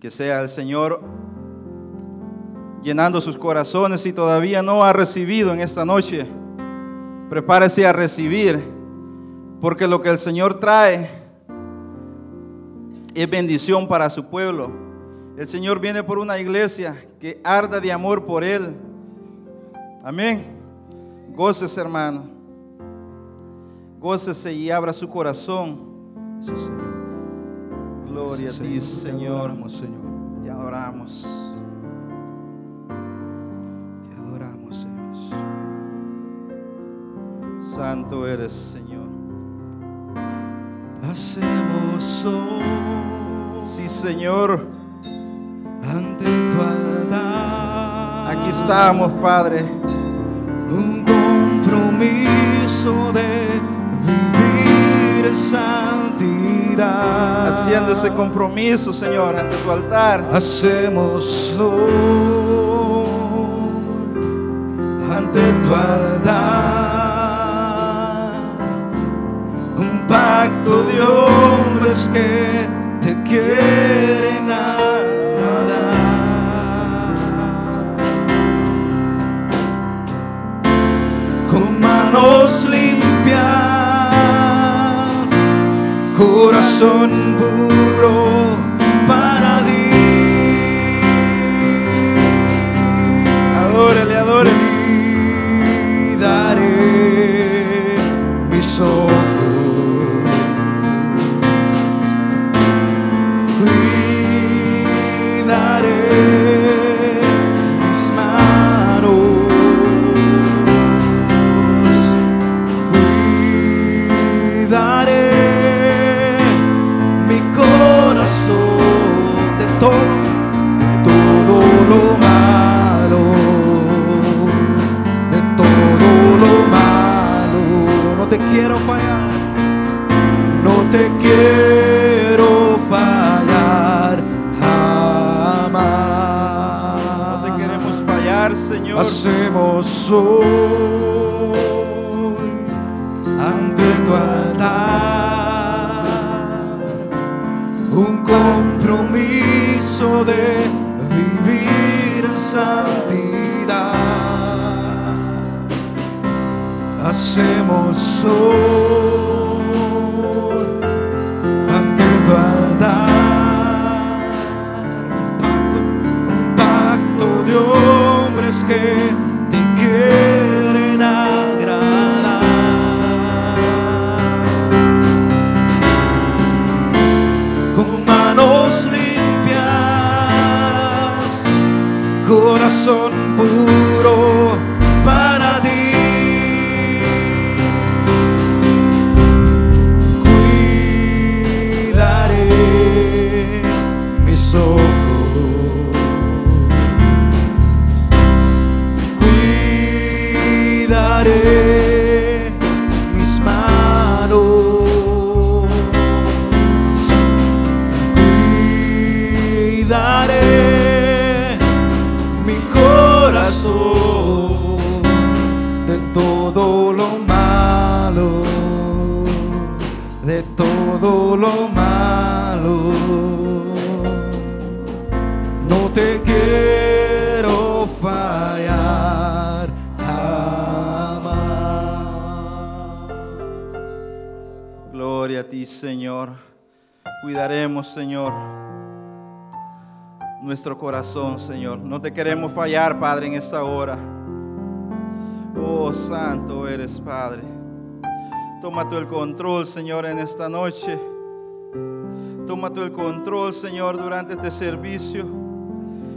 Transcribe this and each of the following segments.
que sea el Señor llenando sus corazones si todavía no ha recibido en esta noche. Prepárese a recibir, porque lo que el Señor trae es bendición para su pueblo. El Señor viene por una iglesia que arda de amor por Él. Amén. Gócese, hermano. Gócese y abra su corazón. Gloria a ti, Señor. Señor. Te adoramos. Te adoramos, Señor. Santo eres, Señor. Hacemos hoy Sí, Señor. ante tu altar. Aquí estamos, Padre. Un compromiso de vivir en santidad. Haciendo ese compromiso, Señor, ante tu altar. Hacemos hoy ante tu altar un pacto de hombres que te quieren. Hacemos hoy. Ante tu altar un pacto de hombres que Señor. Cuidaremos, Señor, nuestro corazón, Señor. No te queremos fallar, Padre, en esta hora. Oh, santo eres, Padre. Toma tú el control, Señor, en esta noche. Toma tú el control, Señor, durante este servicio.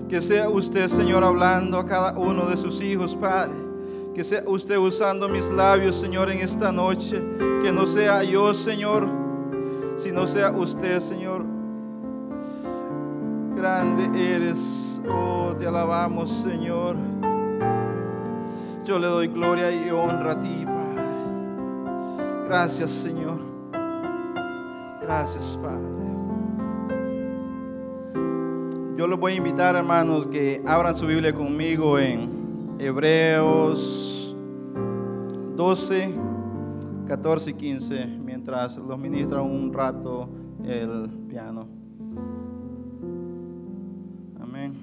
Que sea usted, Señor, hablando a cada uno de sus hijos, Padre. Que sea usted usando mis labios, Señor, en esta noche. Que no sea yo, Señor, sino sea usted, Señor. Grande eres, oh, te alabamos, Señor. Yo le doy gloria y honra a ti, Padre. Gracias, Señor. Gracias, Padre. Yo los voy a invitar, hermanos, que abran su Biblia conmigo en Hebreos 12, 14 y 15 mientras los ministra un rato el piano. Amén.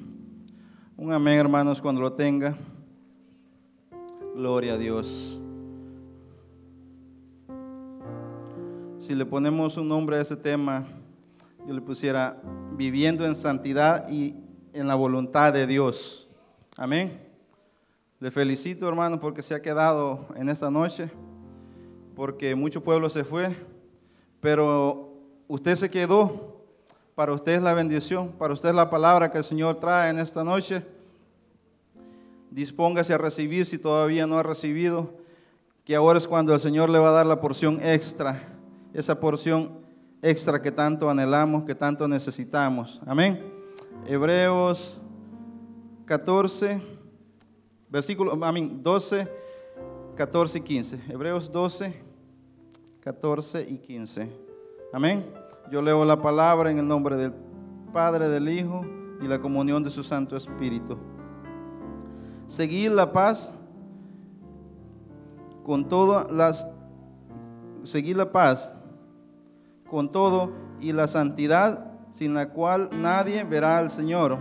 Un amén, hermanos, cuando lo tenga. Gloria a Dios. Si le ponemos un nombre a ese tema, yo le pusiera viviendo en santidad y en la voluntad de Dios. Amén. Le felicito, hermano, porque se ha quedado en esta noche porque mucho pueblo se fue, pero usted se quedó. Para usted es la bendición, para usted es la palabra que el Señor trae en esta noche. Dispóngase a recibir si todavía no ha recibido, que ahora es cuando el Señor le va a dar la porción extra esa porción extra que tanto anhelamos, que tanto necesitamos. Amén. Hebreos 14, versículo, amén, 12, 14 y 15. Hebreos 12, 14 y 15. Amén. Yo leo la palabra en el nombre del Padre, del Hijo y la comunión de su Santo Espíritu. Seguir la paz con todas las seguir la paz con todo y la santidad sin la cual nadie verá al Señor.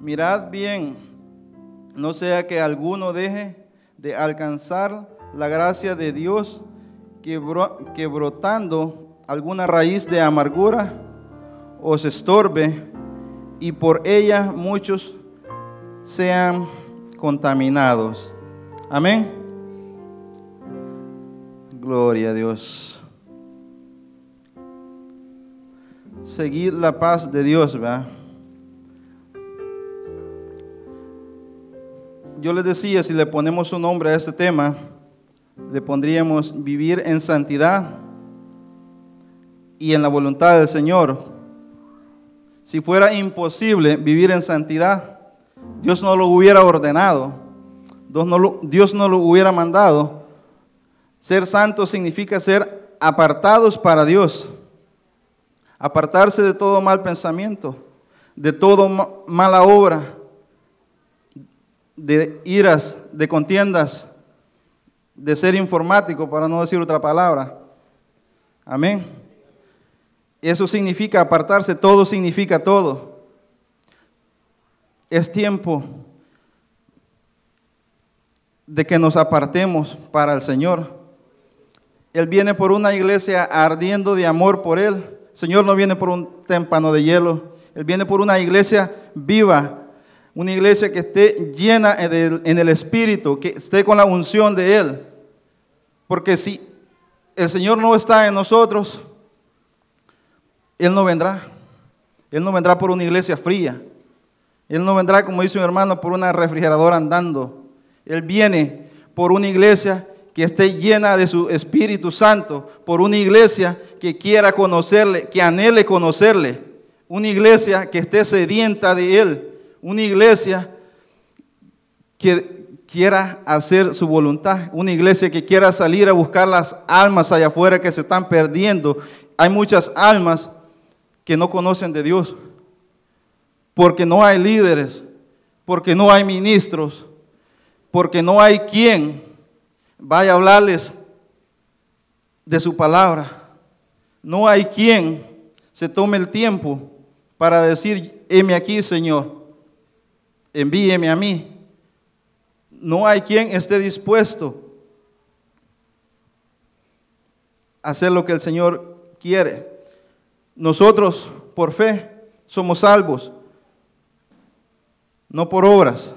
Mirad bien, no sea que alguno deje de alcanzar la gracia de Dios que, brotando alguna raíz de amargura os estorbe y por ella muchos sean contaminados. Amén. Gloria a Dios. seguir la paz de Dios, ¿verdad? Yo les decía, si le ponemos un nombre a este tema, le pondríamos vivir en santidad y en la voluntad del Señor. Si fuera imposible vivir en santidad, Dios no lo hubiera ordenado, Dios no lo, hubiera mandado. Ser santo significa ser apartados para Dios apartarse de todo mal pensamiento, de todo mala obra, de iras, de contiendas, de ser informático, para no decir otra palabra. Amén. Eso significa apartarse, todo significa todo. Es tiempo de que nos apartemos para el Señor. Él viene por una iglesia ardiendo de amor por Él Señor no viene por un témpano de hielo, Él viene por una iglesia viva, una iglesia que esté llena en el Espíritu, que esté con la unción de Él. Porque si el Señor no está en nosotros, Él no vendrá. Él no vendrá por una iglesia fría. Él no vendrá, como dice mi hermano, por una refrigeradora andando. Él viene por una iglesia que esté llena de su Espíritu Santo, por una iglesia que quiera conocerle, que anhele conocerle, una iglesia que esté sedienta de Él, una iglesia que quiera hacer su voluntad, una iglesia que quiera salir a buscar las almas allá afuera que se están perdiendo. Hay muchas almas que no conocen de Dios, porque no hay líderes, porque no hay ministros, porque no hay quien vaya a hablarles de su palabra. No hay quien se tome el tiempo para decir, heme aquí, Señor, envíeme a mí. No hay quien esté dispuesto a hacer lo que el Señor quiere. Nosotros, por fe, somos salvos, no por obras.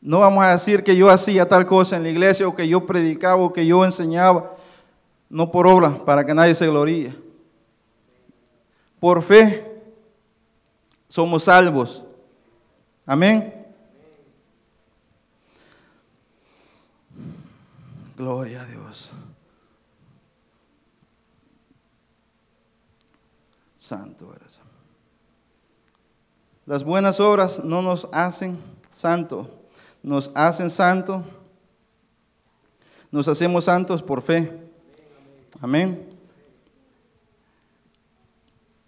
No vamos a decir que yo hacía tal cosa en la iglesia o que yo predicaba o que yo enseñaba, no por obra, para que nadie se gloríe. Por fe somos salvos. Amén. Gloria a Dios. Santo eres. Las buenas obras no nos hacen santos nos hacen santos, nos hacemos santos por fe. Amén.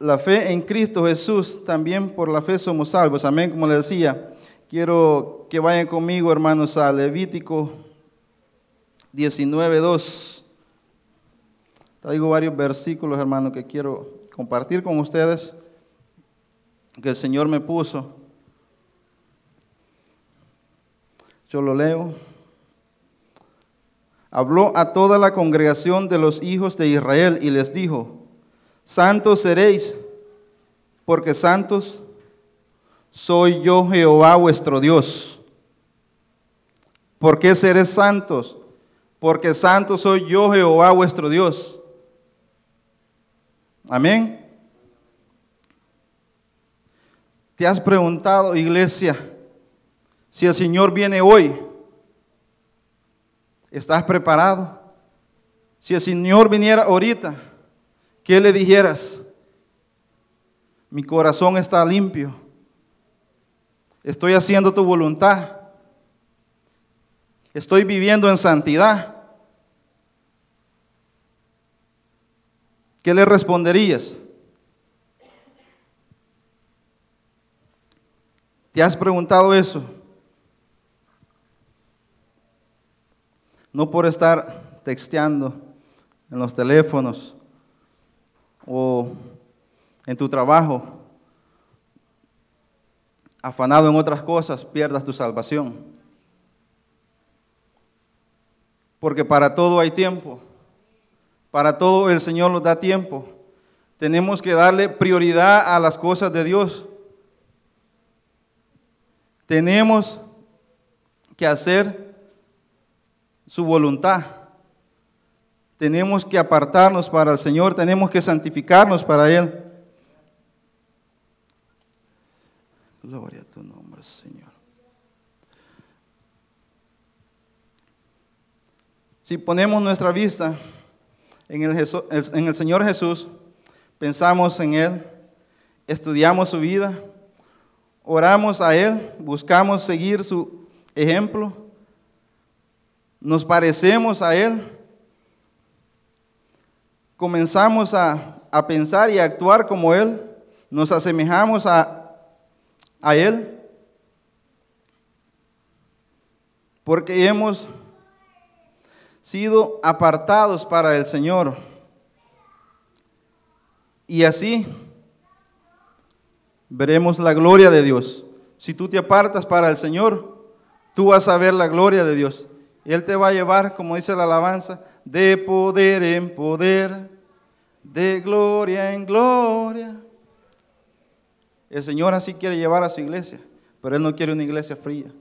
La fe en Cristo Jesús, también por la fe somos salvos. Amén, como le decía. Quiero que vayan conmigo, hermanos, a Levítico 19.2. Traigo varios versículos, hermanos, que quiero compartir con ustedes. que el Señor me puso. Yo lo leo. Habló a toda la congregación de los hijos de Israel y les dijo, santos seréis, porque santos soy yo Jehová vuestro Dios. ¿Por qué seréis santos? Porque santo soy yo Jehová vuestro Dios. Amén. ¿Te has preguntado, iglesia, si el Señor viene hoy? ¿Estás preparado? Si el Señor viniera ahorita, ¿qué le dijeras? Mi corazón está limpio. Estoy haciendo tu voluntad. Estoy viviendo en santidad. ¿Qué le responderías? ¿Te has preguntado eso? No por estar texteando en los teléfonos o en tu trabajo, afanado en otras cosas, pierdas tu salvación. Porque para todo hay tiempo. Para todo el Señor nos da tiempo. Tenemos que darle prioridad a las cosas de Dios. Tenemos que hacer su voluntad. Tenemos que apartarnos para el Señor, tenemos que santificarnos para Él. Gloria a tu nombre, Señor. Si ponemos nuestra vista en el, en el Señor Jesús, pensamos en Él, estudiamos su vida, oramos a Él, buscamos seguir su ejemplo, nos parecemos a Él, comenzamos a, a pensar y a actuar como Él, nos asemejamos a, a Él, porque hemos sido apartados para el Señor. Y así veremos la gloria de Dios. Si tú te apartas para el Señor, tú vas a ver la gloria de Dios. Él te va a llevar, como dice la alabanza, de poder en poder, de gloria en gloria. El Señor así quiere llevar a su iglesia, pero Él no quiere una iglesia fría.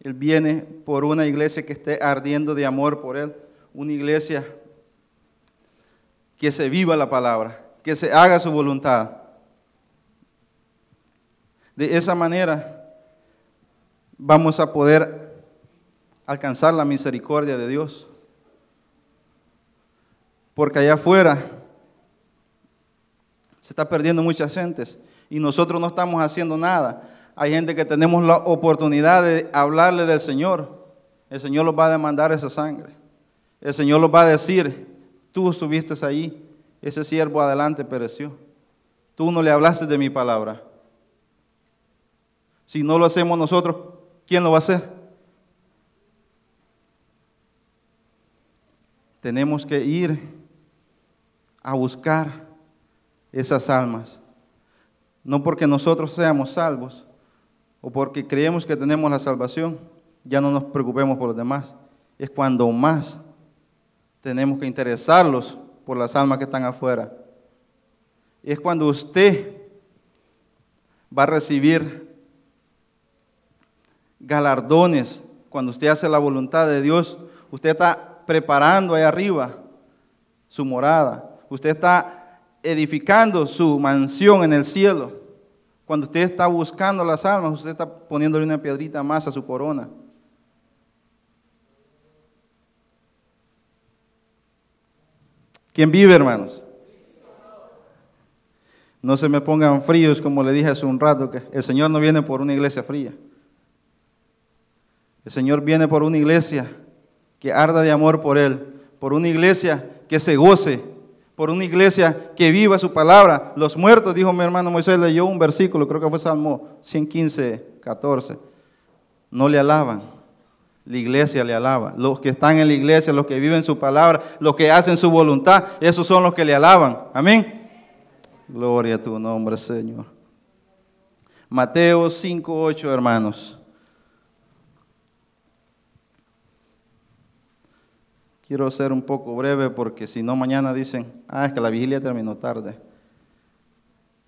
Él viene por una iglesia que esté ardiendo de amor por Él, una iglesia que se viva la palabra, que se haga su voluntad. De esa manera vamos a poder alcanzar la misericordia de Dios. Porque allá afuera se está perdiendo muchas gentes y nosotros no estamos haciendo nada. Hay gente que tenemos la oportunidad de hablarle del Señor. El Señor los va a demandar esa sangre. El Señor los va a decir, tú estuviste ahí, ese siervo adelante pereció. Tú no le hablaste de mi palabra. Si no lo hacemos nosotros, ¿quién lo va a hacer? Tenemos que ir a buscar esas almas. No porque nosotros seamos salvos o porque creemos que tenemos la salvación, ya no nos preocupemos por los demás. Es cuando más tenemos que interesarlos por las almas que están afuera. Es cuando usted va a recibir galardones. Cuando usted hace la voluntad de Dios, usted está preparando ahí arriba su morada. Usted está edificando su mansión en el cielo. Cuando usted está buscando las almas, usted está poniéndole una piedrita más a su corona. ¿Quién vive, hermanos? No se me pongan fríos, como le dije hace un rato, que el Señor no viene por una iglesia fría. El Señor viene por una iglesia que arda de amor por Él, por una iglesia que se goce, por una iglesia que viva su palabra. Los muertos, dijo mi hermano Moisés, leyó un versículo, creo que fue Salmo 115, 14. No le alaban, la iglesia le alaba. Los que están en la iglesia, los que viven su palabra, los que hacen su voluntad, esos son los que le alaban. Amén. Gloria a tu nombre, Señor. Mateo 5.8, hermanos. Quiero ser un poco breve porque si no mañana dicen, ah, es que la vigilia terminó tarde.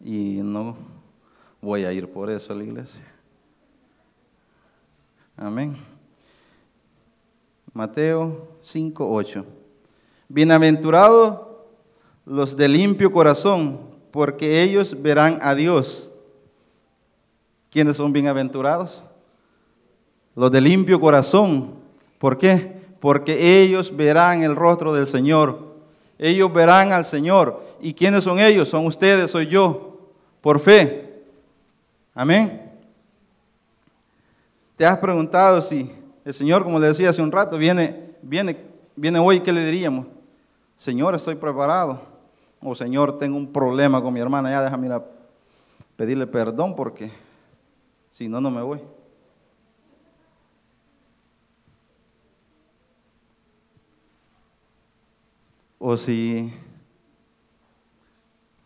Y no voy a ir por eso a la iglesia. Amén. Mateo 5.8. Bienaventurados los de limpio corazón, porque ellos verán a Dios. ¿Quiénes son bienaventurados? Los de limpio corazón. ¿Por qué? Porque ellos verán el rostro del Señor. Ellos verán al Señor. ¿Y quiénes son ellos? Son ustedes, soy yo, por fe. Amén. ¿Te has preguntado si el Señor, como le decía hace un rato, viene, viene, viene hoy, ¿qué le diríamos? Señor, estoy preparado. O Señor, tengo un problema con mi hermana, ya déjame ir a pedirle perdón porque si no, no me voy. O si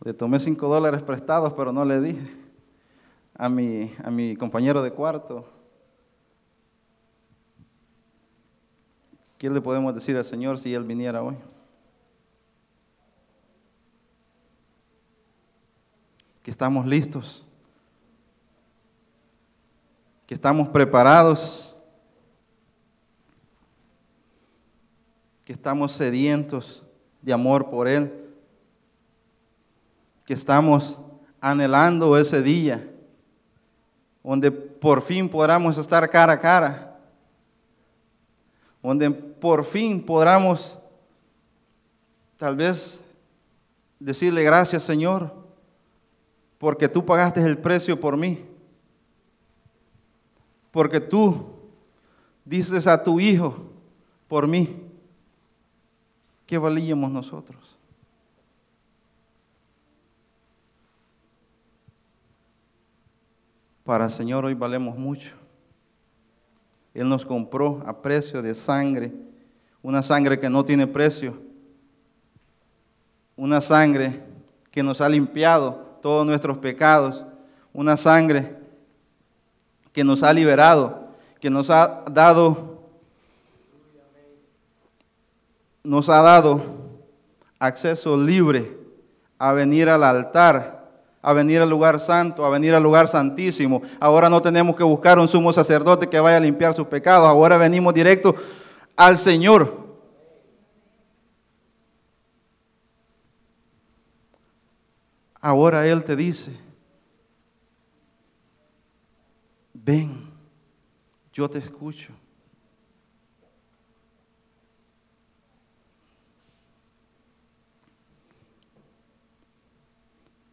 le tomé cinco dólares prestados, pero no le dije a mi, a mi compañero de cuarto. ¿Qué le podemos decir al Señor si Él viniera hoy? Que estamos listos, que estamos preparados, que estamos sedientos de amor por Él, que estamos anhelando ese día donde por fin podamos estar cara a cara, donde por fin podamos tal vez decirle gracias Señor, porque tú pagaste el precio por mí, porque tú dices a tu Hijo por mí. ¿Qué valíamos nosotros? Para el Señor hoy valemos mucho. Él nos compró a precio de sangre, una sangre que no tiene precio, una sangre que nos ha limpiado todos nuestros pecados, una sangre que nos ha liberado, que nos ha dado nos ha dado acceso libre a venir al altar, a venir al lugar santo, a venir al lugar santísimo. Ahora no tenemos que buscar un sumo sacerdote que vaya a limpiar sus pecados, ahora venimos directo al Señor. Ahora Él te dice, ven, yo te escucho.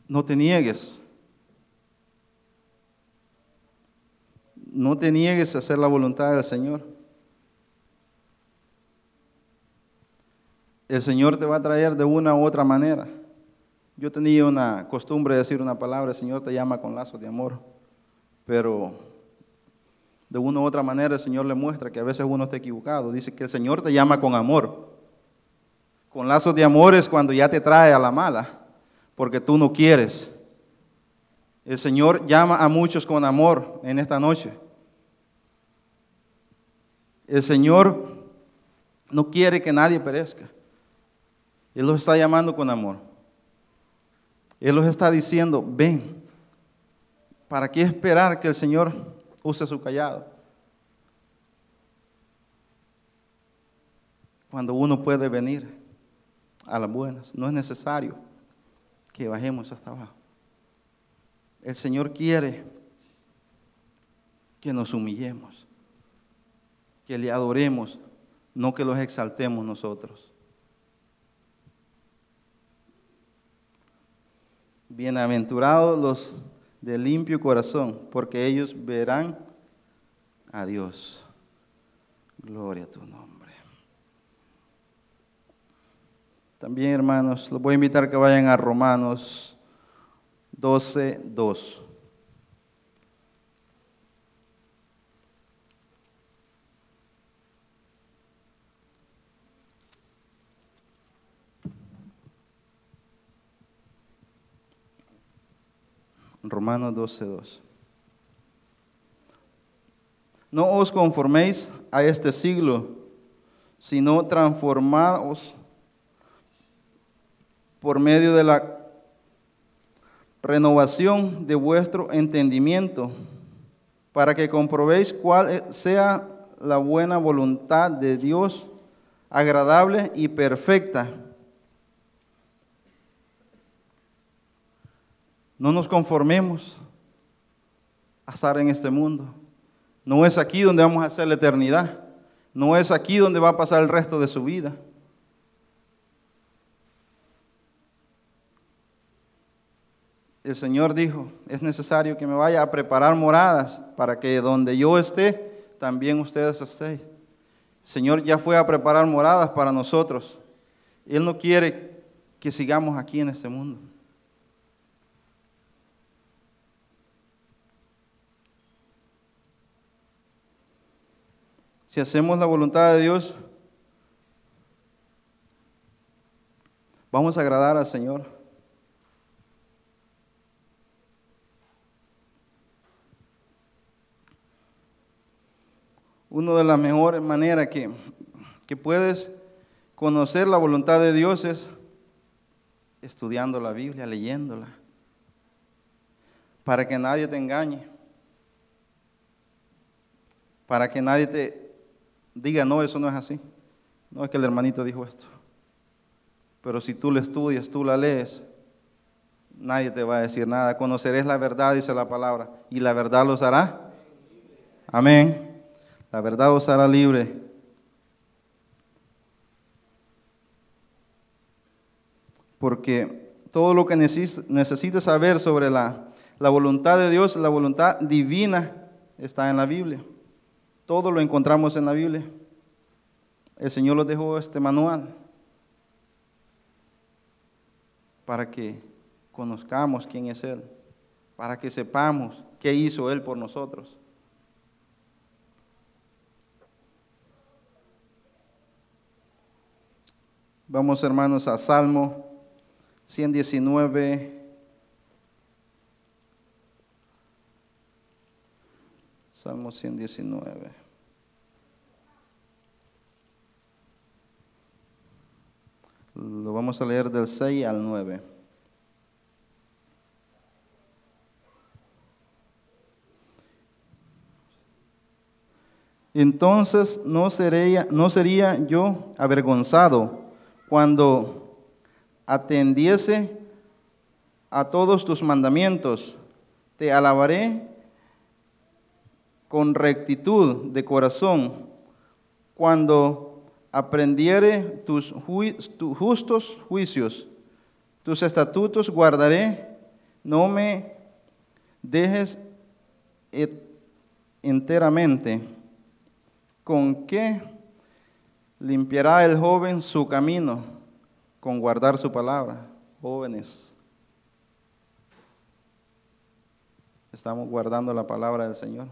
No te niegues. No te niegues a hacer la voluntad del Señor. El Señor te va a traer de una u otra manera. Yo tenía una costumbre de decir una palabra, el Señor te llama con lazos de amor, pero de una u otra manera el Señor le muestra que a veces uno está equivocado. Dice que el Señor te llama con amor. Con lazos de amor es cuando ya te trae a la mala porque tú no quieres. El Señor llama a muchos con amor en esta noche. El Señor no quiere que nadie perezca. Él los está llamando con amor. Él los está diciendo, ven. ¿Para qué esperar que el Señor use su callado? Cuando uno puede venir a las buenas, no es necesario que bajemos hasta abajo. El Señor quiere que nos humillemos, que le adoremos, no que los exaltemos nosotros. Bienaventurados los de limpio corazón, porque ellos verán a Dios. Gloria a tu nombre. También, hermanos, los voy a invitar que vayan a Romanos 12, 2. Romanos 12:2. No os conforméis a este siglo, sino transformaos por medio de la renovación de vuestro entendimiento, para que comprobéis cuál sea la buena voluntad de Dios, agradable y perfecta. No nos conformemos a estar en este mundo. No es aquí donde vamos a hacer la eternidad. No es aquí donde va a pasar el resto de su vida. El Señor dijo, es necesario que me vaya a preparar moradas para que donde yo esté, también ustedes estén. El Señor ya fue a preparar moradas para nosotros. Él no quiere que sigamos aquí en este mundo. Si hacemos la voluntad de Dios, vamos a agradar al Señor. Una de las mejores maneras que, que puedes conocer la voluntad de Dios es estudiando la Biblia, leyéndola, para que nadie te engañe, para que nadie te diga, no, eso no es así. No es que el hermanito dijo esto. Pero si tú la estudias, tú la lees, nadie te va a decir nada. Conoceréis la verdad, dice la palabra, y la verdad los hará. Amén. La verdad os hará libre. Porque todo lo que necesites saber sobre la, voluntad de Dios, la voluntad divina, está en la Biblia. Todo lo encontramos en la Biblia. El Señor nos dejó este manual para que conozcamos quién es Él, para que sepamos qué hizo Él por nosotros. Vamos hermanos a Salmo 119. Salmo 119. Lo vamos a leer del 6 al 9. Entonces no sería, no sería yo avergonzado cuando atendiese a todos tus mandamientos. Te alabaré con rectitud de corazón cuando aprendiere tus, justos juicios. Tus estatutos guardaré, no me dejes enteramente. ¿Con qué limpiará el joven su camino? Con guardar su palabra. Jóvenes, estamos guardando la palabra del Señor.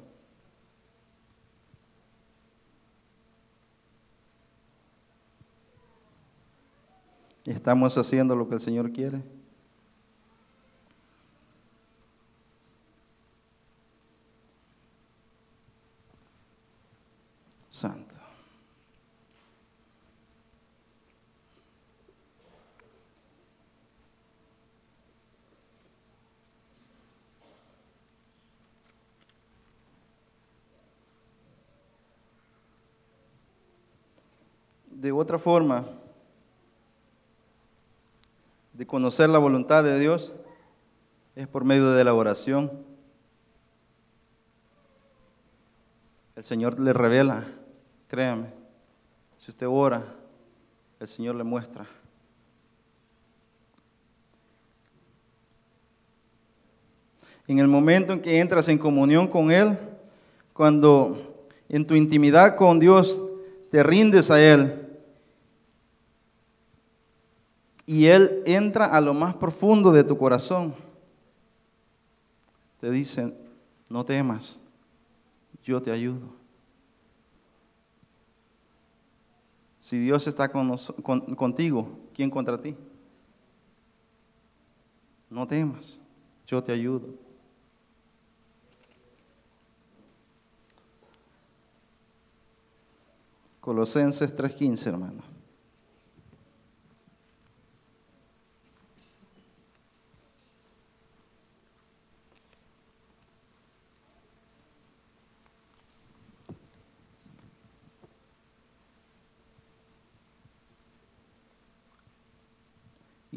¿Estamos haciendo lo que el Señor quiere? Santo. De otra forma, de conocer la voluntad de Dios es por medio de la oración. El Señor le revela, créame, si usted ora, el Señor le muestra. En el momento en que entras en comunión con Él, cuando en tu intimidad con Dios te rindes a Él, y Él entra a lo más profundo de tu corazón, te dicen, no temas, yo te ayudo. Si Dios está con contigo, ¿quién contra ti? No temas, yo te ayudo. Colosenses 3:15, hermano.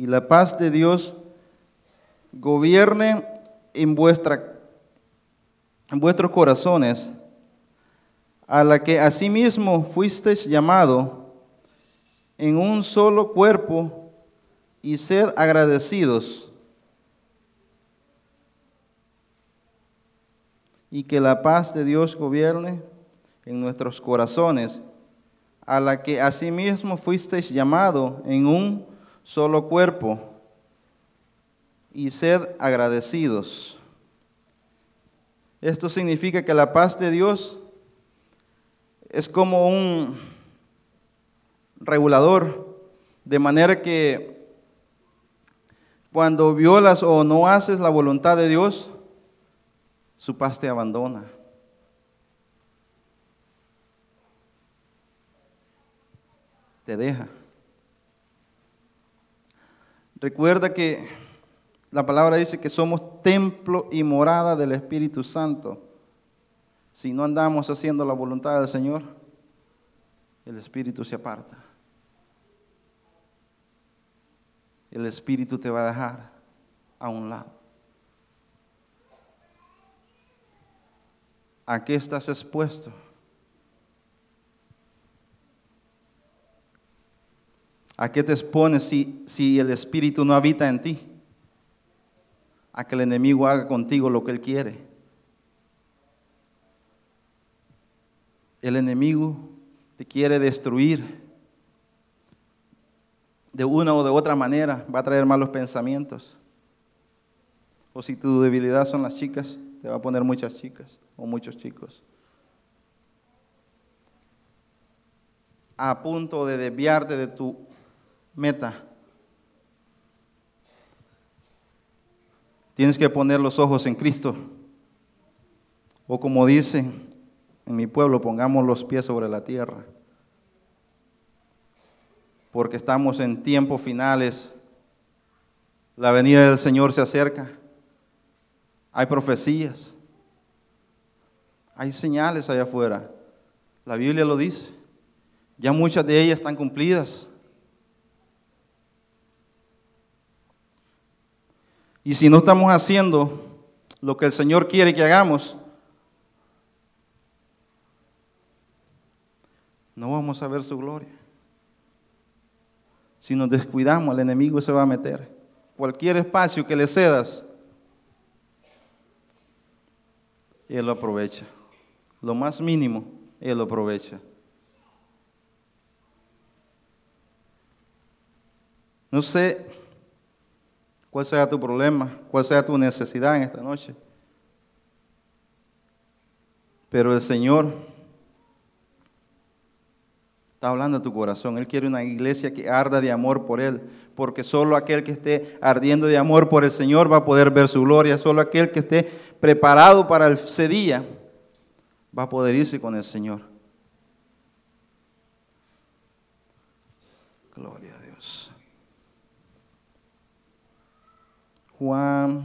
Y la paz de Dios gobierne en, vuestra, vuestros corazones, a la que asimismo fuisteis llamado en un solo cuerpo, y sed agradecidos. Y que la paz de Dios gobierne en nuestros corazones, a la que asimismo fuisteis llamado en un solo cuerpo, y sed agradecidos. Esto significa que la paz de Dios es como un regulador, de manera que cuando violas o no haces la voluntad de Dios, su paz te abandona. Te deja. Recuerda que la palabra dice que somos templo y morada del Espíritu Santo. Si no andamos haciendo la voluntad del Señor, el Espíritu se aparta. El Espíritu te va a dejar a un lado. ¿A qué estás expuesto? ¿A qué te expones si, si el Espíritu no habita en ti? A que el enemigo haga contigo lo que él quiere. El enemigo te quiere destruir. De una o de otra manera va a traer malos pensamientos. O si tu debilidad son las chicas, te va a poner muchas chicas o muchos chicos. A punto de desviarte de tu meta. Tienes que poner los ojos en Cristo. O como dicen en mi pueblo, pongamos los pies sobre la tierra. Porque estamos en tiempos finales. La venida del Señor se acerca. Hay profecías. Hay señales allá afuera. La Biblia lo dice. Ya muchas de ellas están cumplidas. Y si no estamos haciendo lo que el Señor quiere que hagamos, no vamos a ver su gloria. Si nos descuidamos, el enemigo se va a meter. Cualquier espacio que le cedas, él lo aprovecha. Lo más mínimo, él lo aprovecha. No sé cuál sea tu problema, cuál sea tu necesidad en esta noche. Pero el Señor Está hablando de tu corazón. Él quiere una iglesia que arda de amor por Él, porque solo aquel que esté ardiendo de amor por el Señor va a poder ver su gloria. Solo aquel que esté preparado para ese día va a poder irse con el Señor. Gloria a Dios. Juan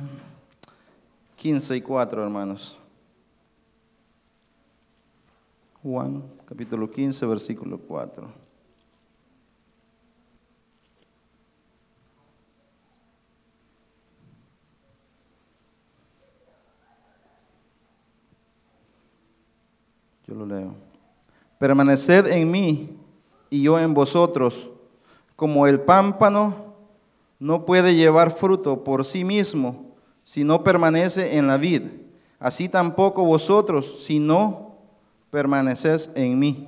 15 y 4, hermanos. Juan capítulo 15, versículo 4. Yo lo leo. Permaneced en mí y yo en vosotros, como el pámpano no puede llevar fruto por sí mismo si no permanece en la vid, así tampoco vosotros si no permaneces en mí.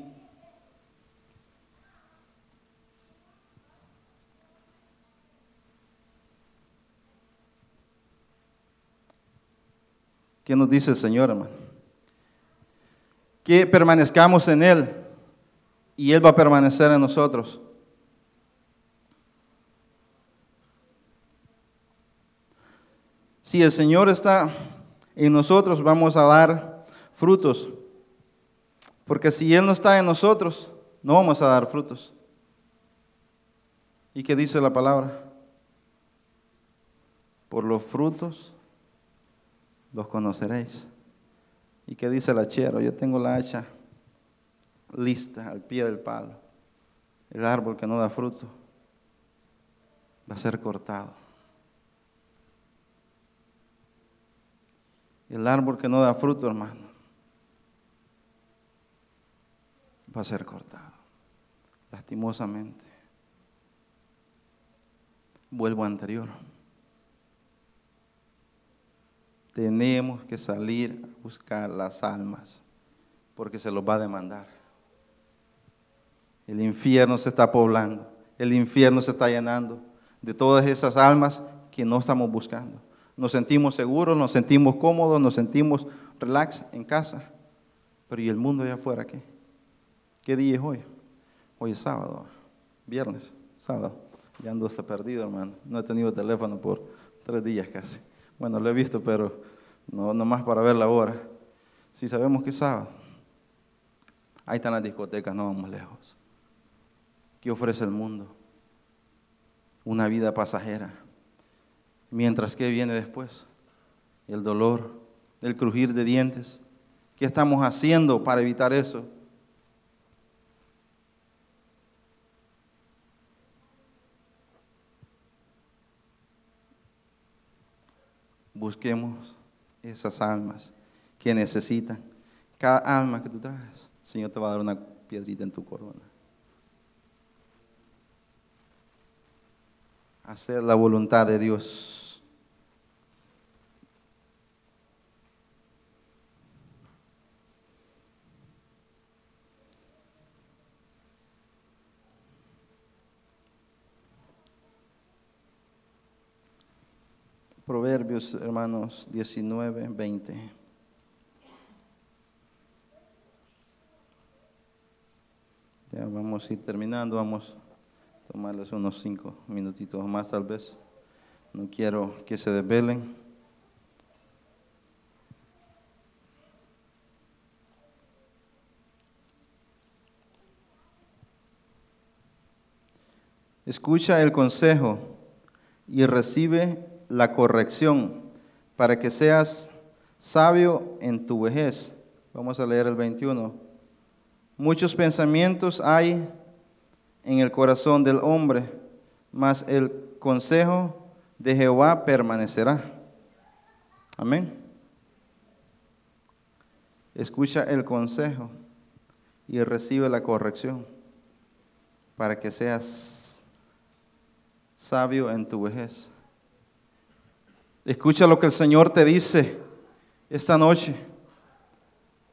¿Qué nos dice el Señor, hermano? Que permanezcamos en Él y Él va a permanecer en nosotros. Si el Señor está en nosotros, vamos a dar frutos. Porque si Él no está en nosotros, no vamos a dar frutos. ¿Y qué dice la palabra? Por los frutos los conoceréis. ¿Y qué dice el hachero? Yo tengo la hacha lista al pie del palo. El árbol que no da fruto va a ser cortado. El árbol que no da fruto, hermano, va a ser cortado. Lastimosamente. Vuelvo anterior. Tenemos que salir a buscar las almas porque se los va a demandar. El infierno se está poblando, el infierno se está llenando de todas esas almas que no estamos buscando. Nos sentimos seguros, nos sentimos cómodos, nos sentimos relax en casa. Pero ¿y el mundo allá afuera qué? ¿Qué día es hoy? Hoy es sábado, viernes, sábado. Ya ando hasta perdido, hermano. No he tenido teléfono por tres días casi. Bueno, lo he visto, pero no, más para ver la hora. Si sabemos que es sábado, ahí están las discotecas, no vamos lejos. ¿Qué ofrece el mundo? Una vida pasajera. Mientras que viene después, el dolor, el crujir de dientes. ¿Qué estamos haciendo para evitar eso? busquemos esas almas que necesitan. Cada alma que tú traes, Señor te va a dar una piedrita en tu corona. Hacer la voluntad de Dios. Hermanos, 19, 20. Ya vamos a ir terminando, vamos a tomarles unos cinco minutitos más tal vez. No quiero que se desvelen. Escucha el consejo y recibe la corrección para que seas sabio en tu vejez. Vamos a leer el 21. Muchos pensamientos hay en el corazón del hombre, mas el consejo de Jehová permanecerá. Amén. Escucha el consejo y recibe la corrección para que seas sabio en tu vejez. Escucha lo que el Señor te dice esta noche.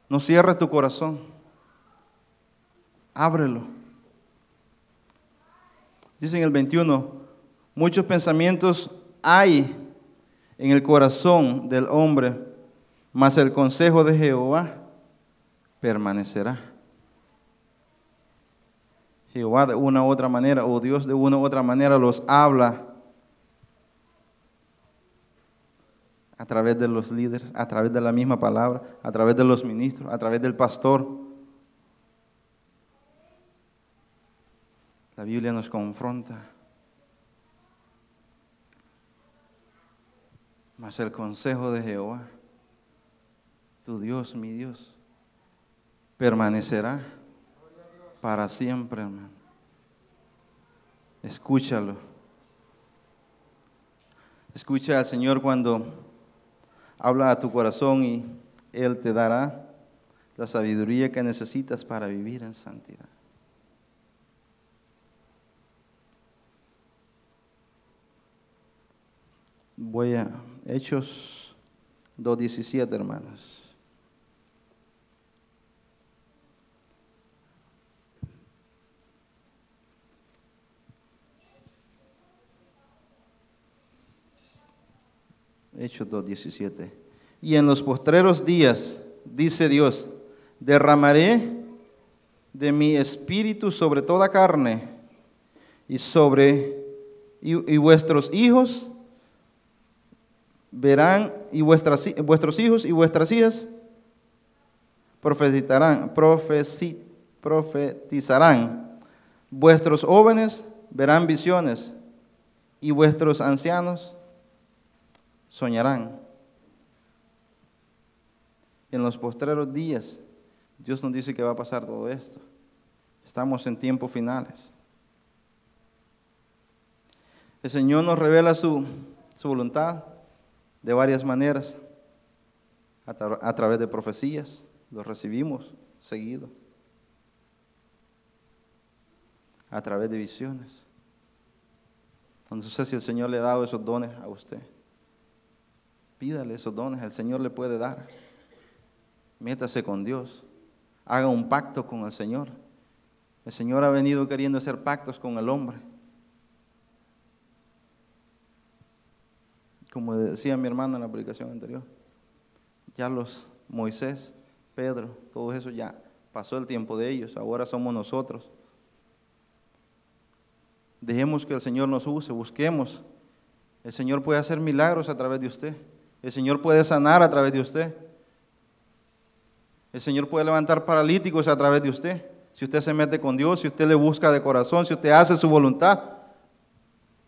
No cierres tu corazón. Ábrelo. Dice en el 21, muchos pensamientos hay en el corazón del hombre, mas el consejo de Jehová permanecerá. Jehová de una u otra manera, o Dios de una u otra manera los habla a través de los líderes, a través de la misma palabra, a través de los ministros, a través del pastor. La Biblia nos confronta. Mas el consejo de Jehová, tu Dios, mi Dios, permanecerá para siempre, hermano. Escúchalo. Escucha al Señor cuando Habla a tu corazón y Él te dará la sabiduría que necesitas para vivir en santidad. Voy a Hechos 2.17, hermanos. Hechos 2.17. Y en los postreros días, dice Dios, derramaré de mi espíritu sobre toda carne y sobre y, vuestros hijos verán y vuestras, vuestros hijos y vuestras hijas profetizarán, profetizarán. Vuestros jóvenes verán visiones y vuestros ancianos soñarán. En los postreros días, Dios nos dice que va a pasar todo esto. Estamos en tiempos finales. El Señor nos revela su, su voluntad de varias maneras, a, a través de profecías, lo recibimos seguido, a través de visiones. No sé si el Señor le ha dado esos dones a usted. Pídale esos dones, el Señor le puede dar. Métase con Dios. Haga un pacto con el Señor. El Señor ha venido queriendo hacer pactos con el hombre. Como decía mi hermano en la predicación anterior, ya los Moisés, Pedro, todo eso ya pasó el tiempo de ellos, ahora somos nosotros. Dejemos que el Señor nos use, busquemos. El Señor puede hacer milagros a través de usted. El Señor puede sanar a través de usted. El Señor puede levantar paralíticos a través de usted. Si usted se mete con Dios, si usted le busca de corazón, si usted hace su voluntad,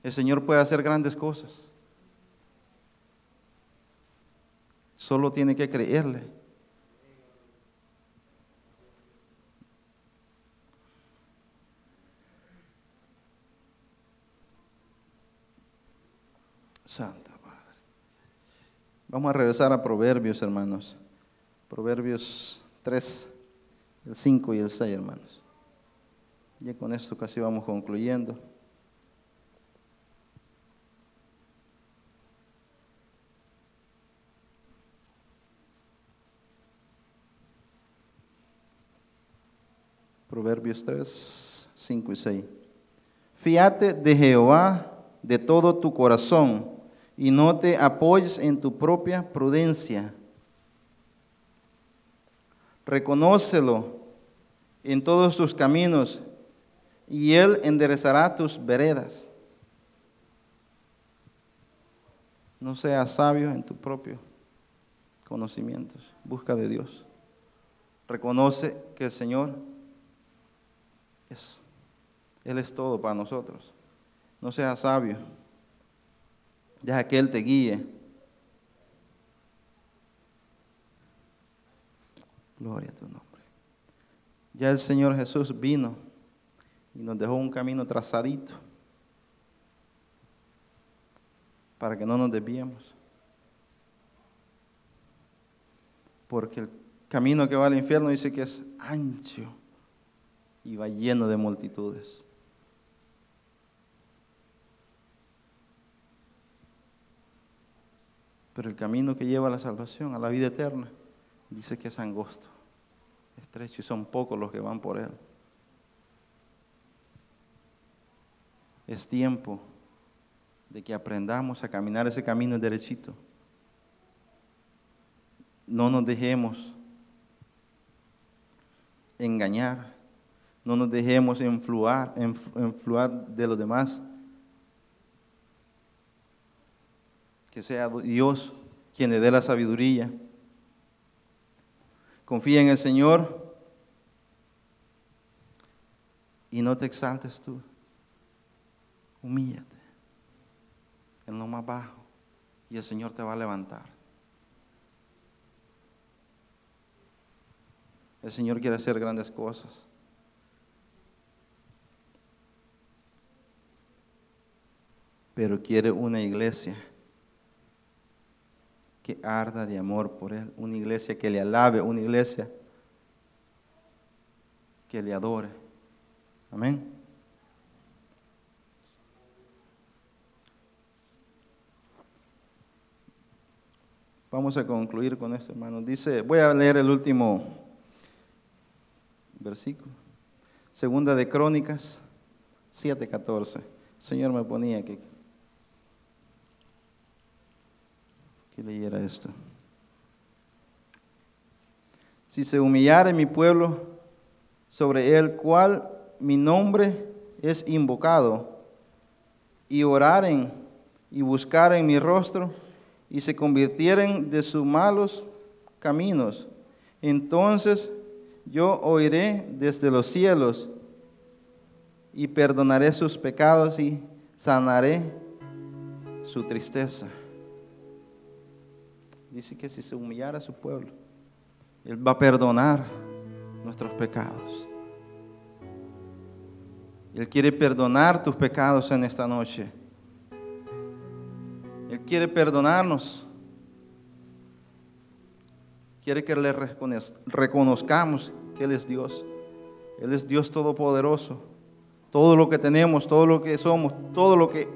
el Señor puede hacer grandes cosas. Solo tiene que creerle. Padre. Vamos a regresar a Proverbios, hermanos. Proverbios 3, el 5 y el 6, hermanos. Ya con esto casi vamos concluyendo. Proverbios 3, 5 y 6. Fíate de Jehová de todo tu corazón y no te apoyes en tu propia prudencia. Reconócelo en todos tus caminos y Él enderezará tus veredas. No seas sabio en tu propio conocimientos. Busca de Dios. Reconoce que el Señor es, Él es todo para nosotros. No seas sabio. Deja que Él te guíe. Gloria a tu nombre. Ya el Señor Jesús vino y nos dejó un camino trazadito para que no nos desviemos. Porque el camino que va al infierno dice que es ancho y va lleno de multitudes. El camino que lleva a la salvación, a la vida eterna, dice que es angosto, estrecho y son pocos los que van por él. Es tiempo de que aprendamos a caminar ese camino derechito. No nos dejemos engañar, no nos dejemos influar, influ- influar de los demás. Que sea Dios quien le dé la sabiduría. Confía en el Señor y no te exaltes tú. Humíllate en lo más bajo y el Señor te va a levantar. El Señor quiere hacer grandes cosas. Pero quiere una iglesia que arda de amor por Él, una iglesia que le alabe, una iglesia que le adore. Amén. Vamos a concluir con esto, hermanos. Dice, voy a leer el último versículo. Segunda de Crónicas 7:14. Señor me ponía que que leyera esto. Si se humillare mi pueblo sobre el cual mi nombre es invocado, y oraren y buscaren mi rostro, y se convirtieren de sus malos caminos, entonces yo oiré desde los cielos y perdonaré sus pecados y sanaré su tristeza. Dice que si se humillara a su pueblo, Él va a perdonar nuestros pecados. Él quiere perdonar tus pecados en esta noche. Él quiere perdonarnos. Quiere que le reconozcamos que Él es Dios. Él es Dios Todopoderoso. Todo lo que tenemos, todo lo que somos, todo lo que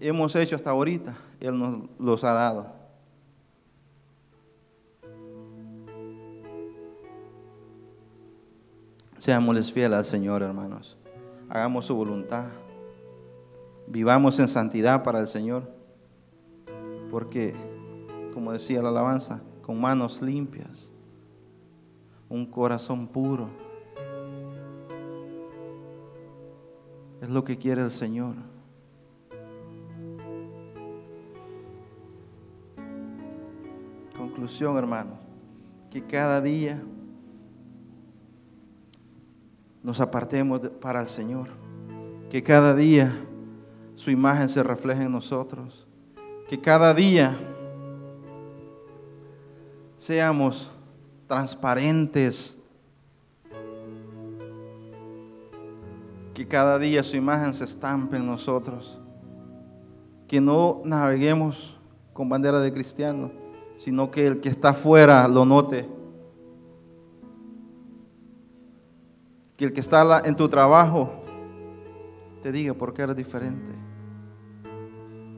hemos hecho hasta ahorita, Él nos los ha dado. Seámosles fieles al Señor, hermanos. Hagamos su voluntad. Vivamos en santidad para el Señor. Porque, como decía la alabanza, con manos limpias, un corazón puro. Es lo que quiere el Señor. Conclusión, hermanos, que cada día nos apartemos para el Señor. Que cada día su imagen se refleje en nosotros. Que cada día seamos transparentes. Que cada día su imagen se estampe en nosotros. Que no naveguemos con bandera de cristiano, sino que el que está afuera lo note Que el que está en tu trabajo te diga por qué eres diferente.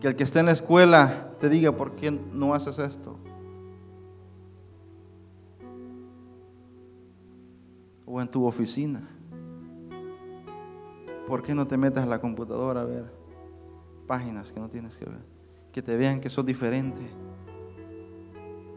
Que el que está en la escuela te diga por qué no haces esto. O en tu oficina. ¿Por qué no te metes a la computadora a ver páginas que no tienes que ver? Que te vean que sos diferente.